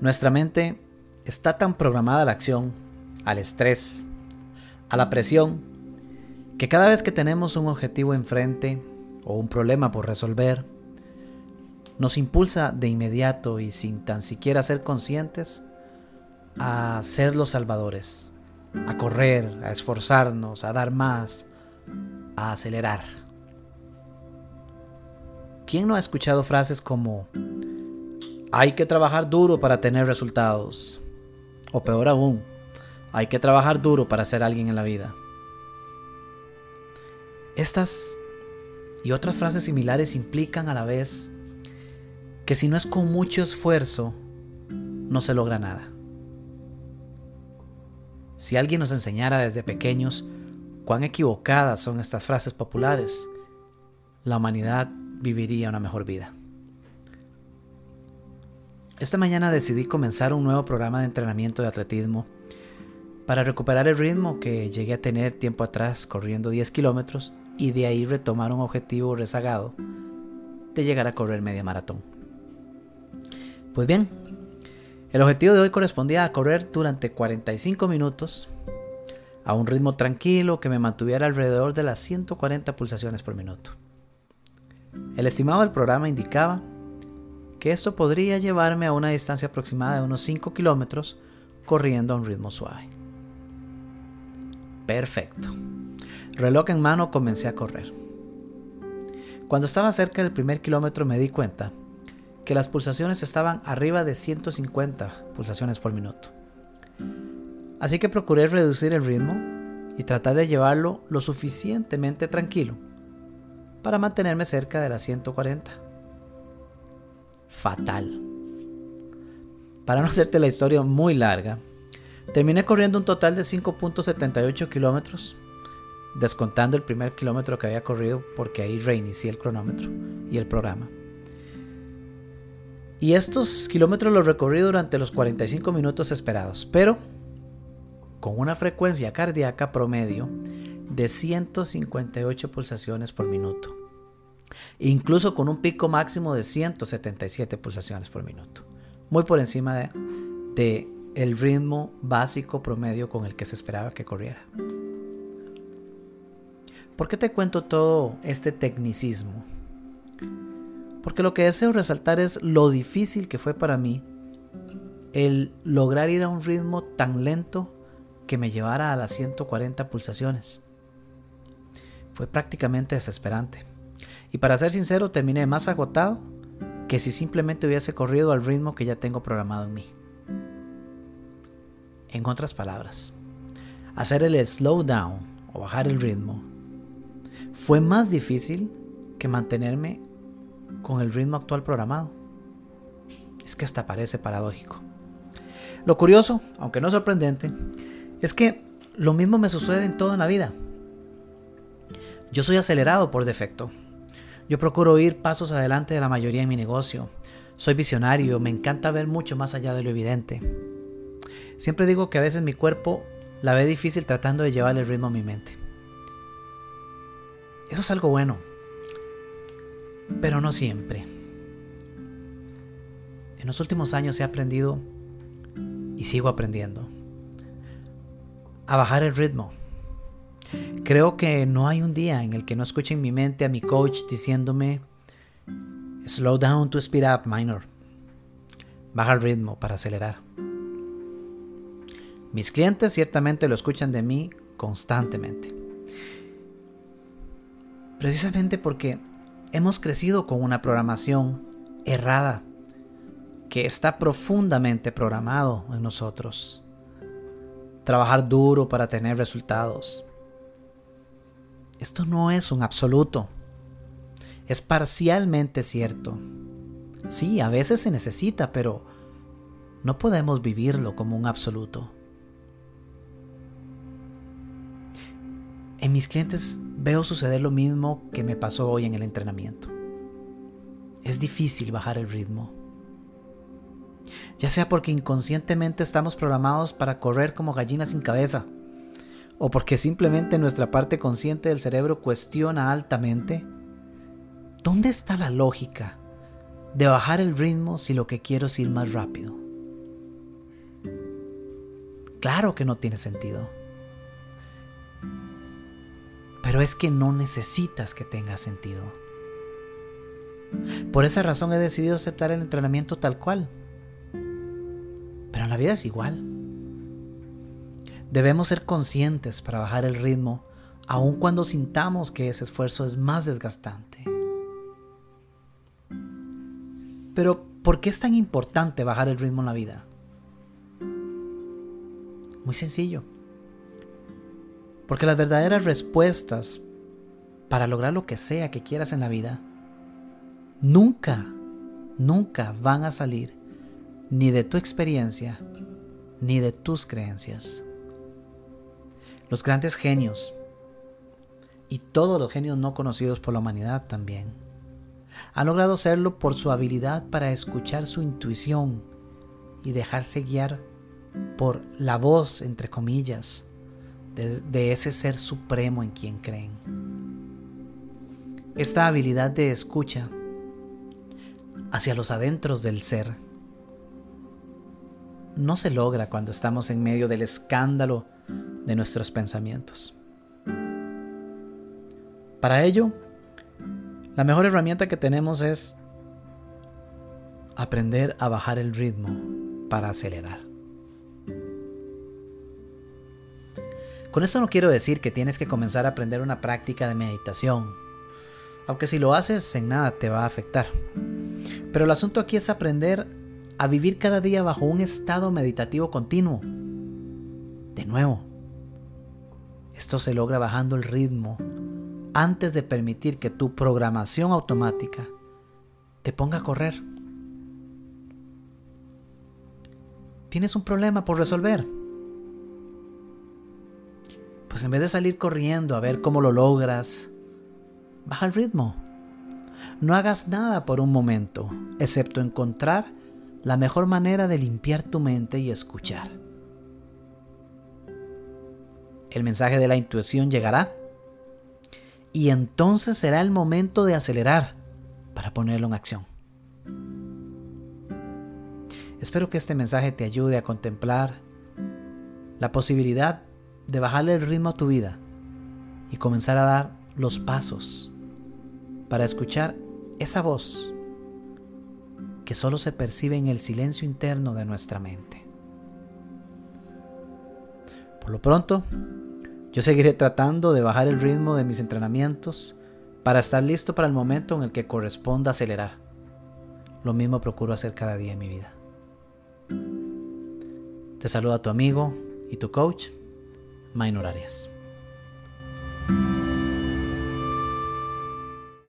Nuestra mente está tan programada a la acción, al estrés, a la presión, que cada vez que tenemos un objetivo enfrente o un problema por resolver, nos impulsa de inmediato y sin tan siquiera ser conscientes a ser los salvadores, a correr, a esforzarnos, a dar más, a acelerar. ¿Quién no ha escuchado frases como hay que trabajar duro para tener resultados? O peor aún, hay que trabajar duro para ser alguien en la vida. Estas y otras frases similares implican a la vez que si no es con mucho esfuerzo, no se logra nada. Si alguien nos enseñara desde pequeños cuán equivocadas son estas frases populares, la humanidad viviría una mejor vida. Esta mañana decidí comenzar un nuevo programa de entrenamiento de atletismo para recuperar el ritmo que llegué a tener tiempo atrás corriendo 10 kilómetros y de ahí retomar un objetivo rezagado de llegar a correr media maratón. Pues bien, el objetivo de hoy correspondía a correr durante 45 minutos a un ritmo tranquilo que me mantuviera alrededor de las 140 pulsaciones por minuto. El estimado del programa indicaba que esto podría llevarme a una distancia aproximada de unos 5 kilómetros corriendo a un ritmo suave. Perfecto. Reloj en mano comencé a correr. Cuando estaba cerca del primer kilómetro me di cuenta que las pulsaciones estaban arriba de 150 pulsaciones por minuto. Así que procuré reducir el ritmo y tratar de llevarlo lo suficientemente tranquilo para mantenerme cerca de las 140. Fatal. Para no hacerte la historia muy larga, terminé corriendo un total de 5.78 kilómetros, descontando el primer kilómetro que había corrido porque ahí reinicié el cronómetro y el programa. Y estos kilómetros los recorrí durante los 45 minutos esperados, pero con una frecuencia cardíaca promedio de 158 pulsaciones por minuto. Incluso con un pico máximo de 177 pulsaciones por minuto. Muy por encima de, el ritmo básico promedio con el que se esperaba que corriera. ¿Por qué te cuento todo este tecnicismo? Porque lo que deseo resaltar es lo difícil que fue para mí el lograr ir a un ritmo tan lento que me llevara a las 140 pulsaciones. Fue prácticamente desesperante. Y para ser sincero, terminé más agotado que si simplemente hubiese corrido al ritmo que ya tengo programado en mí. En otras palabras, hacer el slow down o bajar el ritmo fue más difícil que mantenerme con el ritmo actual programado. Es que hasta parece paradójico. Lo curioso, aunque no sorprendente, es que lo mismo me sucede en todo en la vida. Yo soy acelerado por defecto. Yo procuro ir pasos adelante de la mayoría en mi negocio. Soy visionario, me encanta ver mucho más allá de lo evidente. Siempre digo que a veces mi cuerpo la ve difícil tratando de llevar el ritmo a mi mente. Eso es algo bueno, pero no siempre. En los últimos años he aprendido y sigo aprendiendo a bajar el ritmo. Creo que no hay un día en el que no escuche en mi mente a mi coach diciéndome slow down to speed up, minor. Baja el ritmo para acelerar. Mis clientes ciertamente lo escuchan de mí constantemente. Precisamente porque hemos crecido con una programación errada que está profundamente programado en nosotros. Trabajar duro para tener resultados. Esto no es un absoluto. Es parcialmente cierto. Sí, a veces se necesita, pero no podemos vivirlo como un absoluto. En mis clientes veo suceder lo mismo que me pasó hoy en el entrenamiento. Es difícil bajar el ritmo. Ya sea porque inconscientemente estamos programados para correr como gallinas sin cabeza, o porque simplemente nuestra parte consciente del cerebro cuestiona altamente, ¿dónde está la lógica de bajar el ritmo si lo que quiero es ir más rápido? Claro que no tiene sentido. Pero es que no necesitas que tenga sentido. Por esa razón he decidido aceptar el entrenamiento tal cual. Pero en la vida es igual. Debemos ser conscientes para bajar el ritmo, aun cuando sintamos que ese esfuerzo es más desgastante. Pero, ¿por qué es tan importante bajar el ritmo en la vida? Muy sencillo. Porque las verdaderas respuestas para lograr lo que sea que quieras en la vida nunca, nunca van a salir ni de tu experiencia ni de tus creencias. Los grandes genios y todos los genios no conocidos por la humanidad también han logrado serlo por su habilidad para escuchar su intuición y dejarse guiar por la voz, entre comillas, de, ese ser supremo en quien creen. Esta habilidad de escucha hacia los adentros del ser no se logra cuando estamos en medio del escándalo de nuestros pensamientos. Para ello, la mejor herramienta que tenemos es aprender a bajar el ritmo para acelerar. Con esto no quiero decir que tienes que comenzar a aprender una práctica de meditación, aunque si lo haces en nada te va a afectar. Pero el asunto aquí es aprender a vivir cada día bajo un estado meditativo continuo. De nuevo, esto se logra bajando el ritmo antes de permitir que tu programación automática te ponga a correr. Tienes un problema por resolver pues en vez de salir corriendo a ver cómo lo logras, baja el ritmo. No hagas nada por un momento, excepto encontrar la mejor manera de limpiar tu mente y escuchar. El mensaje de la intuición llegará y entonces será el momento de acelerar para ponerlo en acción. Espero que este mensaje te ayude a contemplar la posibilidad de bajarle el ritmo a tu vida y comenzar a dar los pasos para escuchar esa voz que solo se percibe en el silencio interno de nuestra mente. Por lo pronto, yo seguiré tratando de bajar el ritmo de mis entrenamientos para estar listo para el momento en el que corresponda acelerar. Lo mismo procuro hacer cada día en mi vida. Te saluda tu amigo y tu coach, Minor Arias.